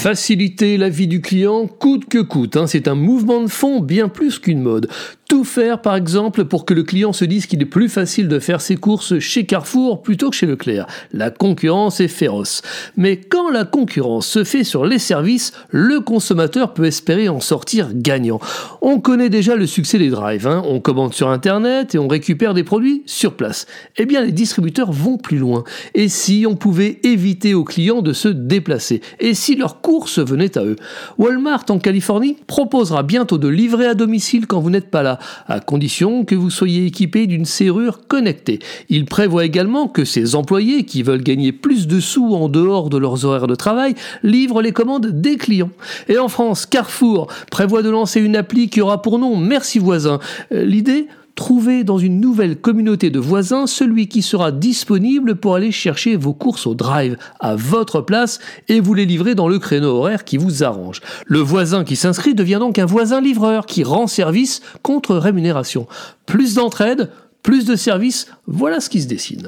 Faciliter la vie du client coûte que coûte, hein. c'est un mouvement de fond bien plus qu'une mode. Tout faire, par exemple, pour que le client se dise qu'il est plus facile de faire ses courses chez Carrefour plutôt que chez Leclerc. La concurrence est féroce. Mais quand la concurrence se fait sur les services, le consommateur peut espérer en sortir gagnant. On connaît déjà le succès des drives. Hein. On commande sur Internet et on récupère des produits sur place. Eh bien, les distributeurs vont plus loin. Et si on pouvait éviter aux clients de se déplacer? Et si leurs courses à eux Walmart en Californie proposera bientôt de livrer à domicile quand vous n'êtes pas là à condition que vous soyez équipé d'une serrure connectée. Il prévoit également que ces employés qui veulent gagner plus de sous en dehors de leurs horaires de travail livrent les commandes des clients. Et en France, Carrefour prévoit de lancer une appli qui aura pour nom Merci voisin. Euh, l'idée Trouvez dans une nouvelle communauté de voisins celui qui sera disponible pour aller chercher vos courses au drive à votre place et vous les livrer dans le créneau horaire qui vous arrange. Le voisin qui s'inscrit devient donc un voisin livreur qui rend service contre rémunération. Plus d'entraide, plus de services, voilà ce qui se dessine.